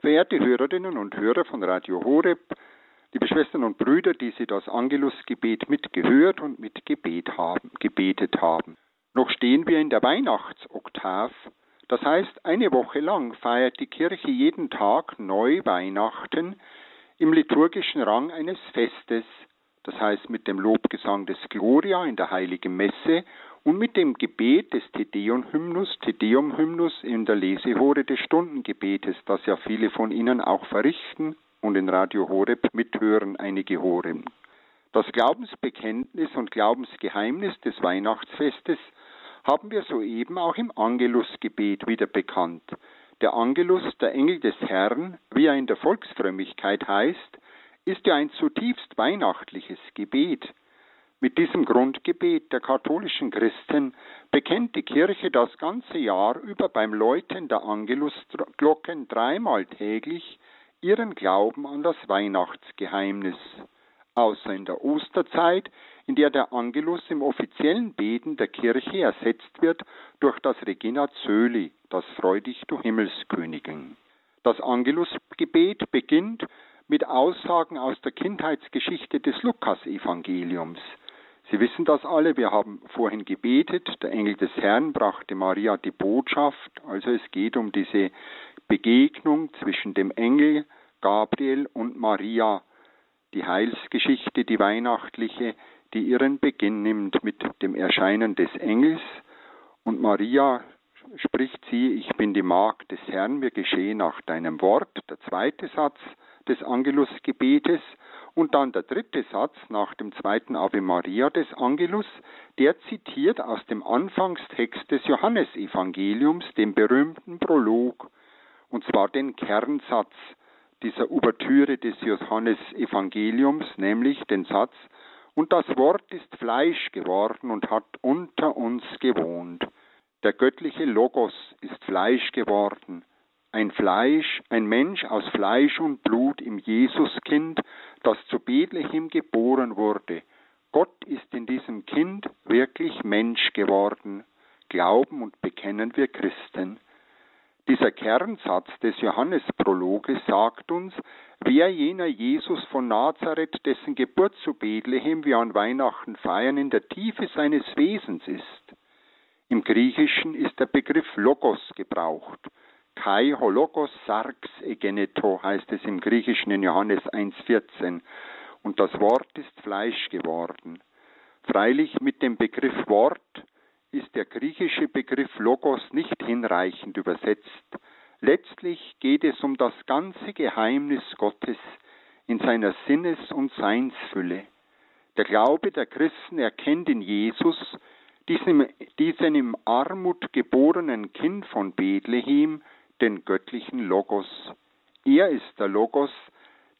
Verehrte Hörerinnen und Hörer von Radio Horeb, liebe Schwestern und Brüder, die Sie das Angelusgebet mitgehört und mitgebetet haben, gebetet haben. Noch stehen wir in der Weihnachtsoktav. Das heißt, eine Woche lang feiert die Kirche jeden Tag neu Weihnachten im liturgischen Rang eines Festes, das heißt mit dem Lobgesang des Gloria in der heiligen Messe und mit dem Gebet des Tedeum-Hymnus, Tedeum-Hymnus in der Lesehore des Stundengebetes, das ja viele von Ihnen auch verrichten und in Radio Horeb mithören, einige Horem. Das Glaubensbekenntnis und Glaubensgeheimnis des Weihnachtsfestes haben wir soeben auch im Angelusgebet wieder bekannt. Der Angelus, der Engel des Herrn, wie er in der Volksfrömmigkeit heißt, ist ja ein zutiefst weihnachtliches Gebet. Mit diesem Grundgebet der katholischen Christen bekennt die Kirche das ganze Jahr über beim Läuten der Angelusglocken dreimal täglich ihren Glauben an das Weihnachtsgeheimnis. Außer in der Osterzeit, in der der Angelus im offiziellen Beten der Kirche ersetzt wird durch das Regina Zöli, das Freu dich, du Himmelskönigin. Das Angelusgebet beginnt mit Aussagen aus der Kindheitsgeschichte des Lukasevangeliums. Sie wissen das alle, wir haben vorhin gebetet, der Engel des Herrn brachte Maria die Botschaft, also es geht um diese Begegnung zwischen dem Engel Gabriel und Maria, die Heilsgeschichte, die weihnachtliche, die ihren Beginn nimmt mit dem Erscheinen des Engels. Und Maria spricht sie, ich bin die Magd des Herrn, mir geschehe nach deinem Wort, der zweite Satz des Angelusgebetes, und dann der dritte Satz nach dem zweiten Ave Maria des Angelus, der zitiert aus dem Anfangstext des Johannesevangeliums, dem berühmten Prolog, und zwar den Kernsatz dieser Ouvertüre des Johannesevangeliums, nämlich den Satz, und das Wort ist Fleisch geworden und hat unter uns gewohnt. Der göttliche Logos ist Fleisch geworden ein Fleisch, ein Mensch aus Fleisch und Blut im Jesuskind, das zu Bethlehem geboren wurde. Gott ist in diesem Kind wirklich Mensch geworden. Glauben und bekennen wir Christen. Dieser Kernsatz des Johannesprologes sagt uns, wer jener Jesus von Nazareth, dessen Geburt zu Bethlehem wir an Weihnachten feiern, in der Tiefe seines Wesens ist. Im Griechischen ist der Begriff Logos gebraucht. Kai hologos sarx egeneto heißt es im Griechischen in Johannes 1,14. Und das Wort ist Fleisch geworden. Freilich mit dem Begriff Wort ist der griechische Begriff Logos nicht hinreichend übersetzt. Letztlich geht es um das ganze Geheimnis Gottes in seiner Sinnes- und Seinsfülle. Der Glaube der Christen erkennt in Jesus, diesen im Armut geborenen Kind von Bethlehem, den göttlichen Logos. Er ist der Logos,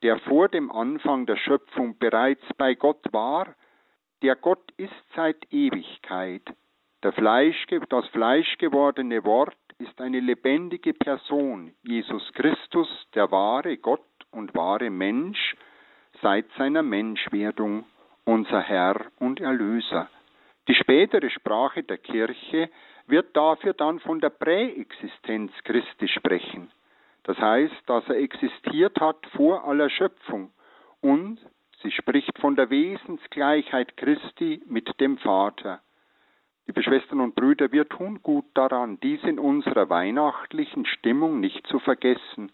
der vor dem Anfang der Schöpfung bereits bei Gott war, der Gott ist seit Ewigkeit. Fleisch, das fleischgewordene Wort ist eine lebendige Person, Jesus Christus, der wahre Gott und wahre Mensch, seit seiner Menschwerdung, unser Herr und Erlöser. Die spätere Sprache der Kirche wird dafür dann von der Präexistenz Christi sprechen. Das heißt, dass er existiert hat vor aller Schöpfung und sie spricht von der Wesensgleichheit Christi mit dem Vater. Liebe Schwestern und Brüder, wir tun gut daran, dies in unserer weihnachtlichen Stimmung nicht zu vergessen,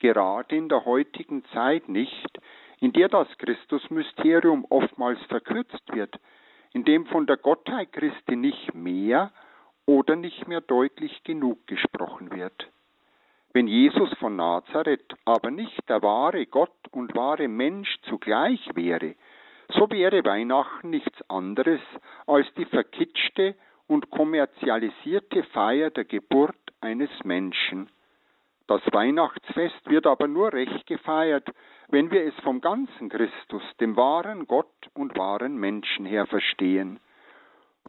gerade in der heutigen Zeit nicht, in der das Christusmysterium oftmals verkürzt wird, in dem von der Gottheit Christi nicht mehr, oder nicht mehr deutlich genug gesprochen wird. Wenn Jesus von Nazareth aber nicht der wahre Gott und wahre Mensch zugleich wäre, so wäre Weihnachten nichts anderes als die verkitschte und kommerzialisierte Feier der Geburt eines Menschen. Das Weihnachtsfest wird aber nur recht gefeiert, wenn wir es vom ganzen Christus, dem wahren Gott und wahren Menschen her verstehen.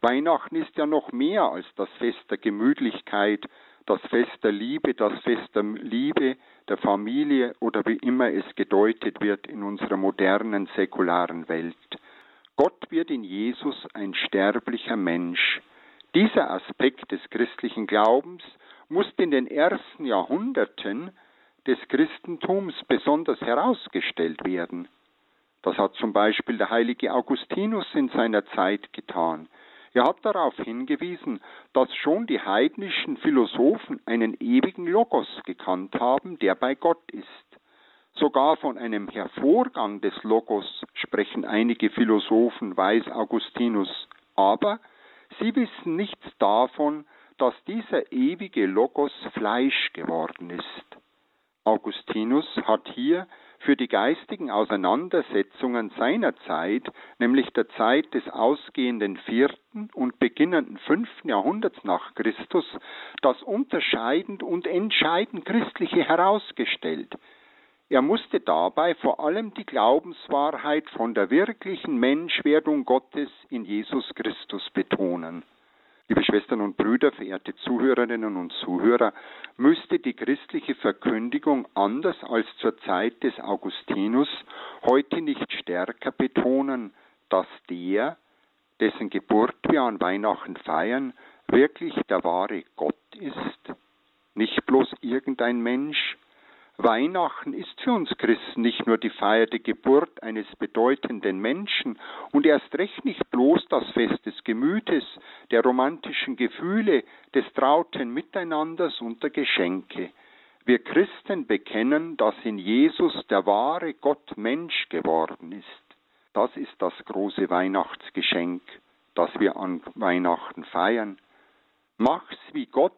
Weihnachten ist ja noch mehr als das Fest der Gemütlichkeit, das Fest der Liebe, das Fest der Liebe, der Familie oder wie immer es gedeutet wird in unserer modernen säkularen Welt. Gott wird in Jesus ein sterblicher Mensch. Dieser Aspekt des christlichen Glaubens musste in den ersten Jahrhunderten des Christentums besonders herausgestellt werden. Das hat zum Beispiel der heilige Augustinus in seiner Zeit getan. Er hat darauf hingewiesen, dass schon die heidnischen Philosophen einen ewigen Logos gekannt haben, der bei Gott ist. Sogar von einem Hervorgang des Logos sprechen einige Philosophen, weiß Augustinus. Aber sie wissen nichts davon, dass dieser ewige Logos Fleisch geworden ist. Augustinus hat hier für die geistigen Auseinandersetzungen seiner Zeit, nämlich der Zeit des ausgehenden vierten und beginnenden fünften Jahrhunderts nach Christus, das unterscheidend und entscheidend Christliche herausgestellt. Er musste dabei vor allem die Glaubenswahrheit von der wirklichen Menschwerdung Gottes in Jesus Christus betonen. Liebe Schwestern und Brüder, verehrte Zuhörerinnen und Zuhörer, müsste die christliche Verkündigung anders als zur Zeit des Augustinus heute nicht stärker betonen, dass der, dessen Geburt wir an Weihnachten feiern, wirklich der wahre Gott ist, nicht bloß irgendein Mensch, Weihnachten ist für uns Christen nicht nur die Feier der Geburt eines bedeutenden Menschen und erst recht nicht bloß das Fest des Gemütes, der romantischen Gefühle, des trauten Miteinanders und der Geschenke. Wir Christen bekennen, dass in Jesus der wahre Gott Mensch geworden ist. Das ist das große Weihnachtsgeschenk, das wir an Weihnachten feiern. Mach's wie Gott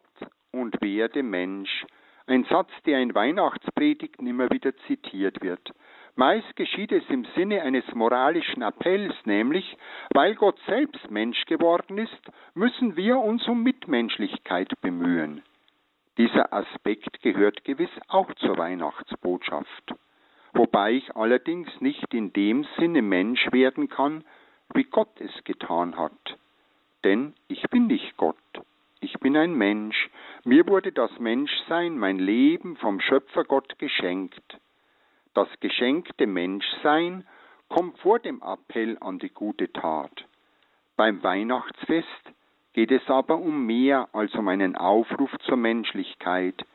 und werde Mensch, ein Satz, der in Weihnachtspredigten immer wieder zitiert wird. Meist geschieht es im Sinne eines moralischen Appells, nämlich, weil Gott selbst Mensch geworden ist, müssen wir uns um Mitmenschlichkeit bemühen. Dieser Aspekt gehört gewiss auch zur Weihnachtsbotschaft, wobei ich allerdings nicht in dem Sinne Mensch werden kann, wie Gott es getan hat. Denn ich bin nicht Gott. Ich bin ein Mensch. Mir wurde das Menschsein, mein Leben vom Schöpfergott geschenkt. Das geschenkte Menschsein kommt vor dem Appell an die gute Tat. Beim Weihnachtsfest geht es aber um mehr als um einen Aufruf zur Menschlichkeit.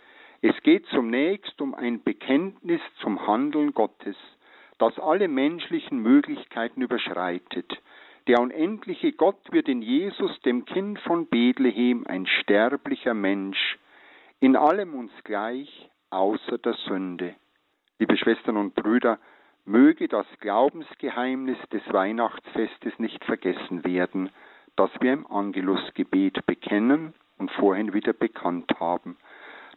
Es geht zunächst um ein Bekenntnis zum Handeln Gottes, das alle menschlichen Möglichkeiten überschreitet. Der unendliche Gott wird in Jesus, dem Kind von Bethlehem, ein sterblicher Mensch, in allem uns gleich, außer der Sünde. Liebe Schwestern und Brüder, möge das Glaubensgeheimnis des Weihnachtsfestes nicht vergessen werden, das wir im Angelusgebet bekennen und vorhin wieder bekannt haben.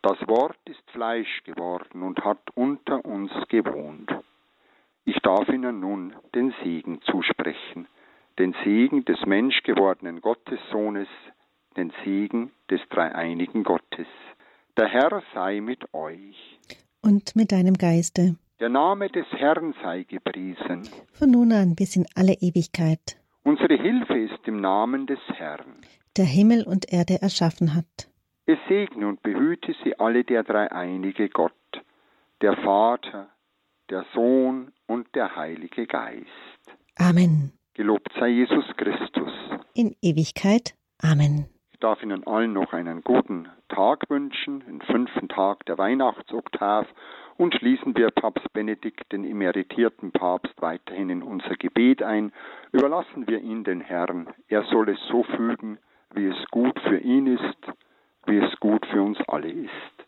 Das Wort ist Fleisch geworden und hat unter uns gewohnt. Ich darf Ihnen nun den Segen zusprechen den Segen des menschgewordenen Gottessohnes, den Segen des dreieinigen Gottes. Der Herr sei mit euch. Und mit deinem Geiste. Der Name des Herrn sei gepriesen. Von nun an bis in alle Ewigkeit. Unsere Hilfe ist im Namen des Herrn. Der Himmel und Erde erschaffen hat. Es segne und behüte sie alle der dreieinige Gott, der Vater, der Sohn und der Heilige Geist. Amen. Gelobt sei Jesus Christus. In Ewigkeit. Amen. Ich darf Ihnen allen noch einen guten Tag wünschen, den fünften Tag der Weihnachtsoktav und schließen wir Papst Benedikt, den emeritierten Papst, weiterhin in unser Gebet ein. Überlassen wir ihn den Herrn. Er soll es so fügen, wie es gut für ihn ist, wie es gut für uns alle ist.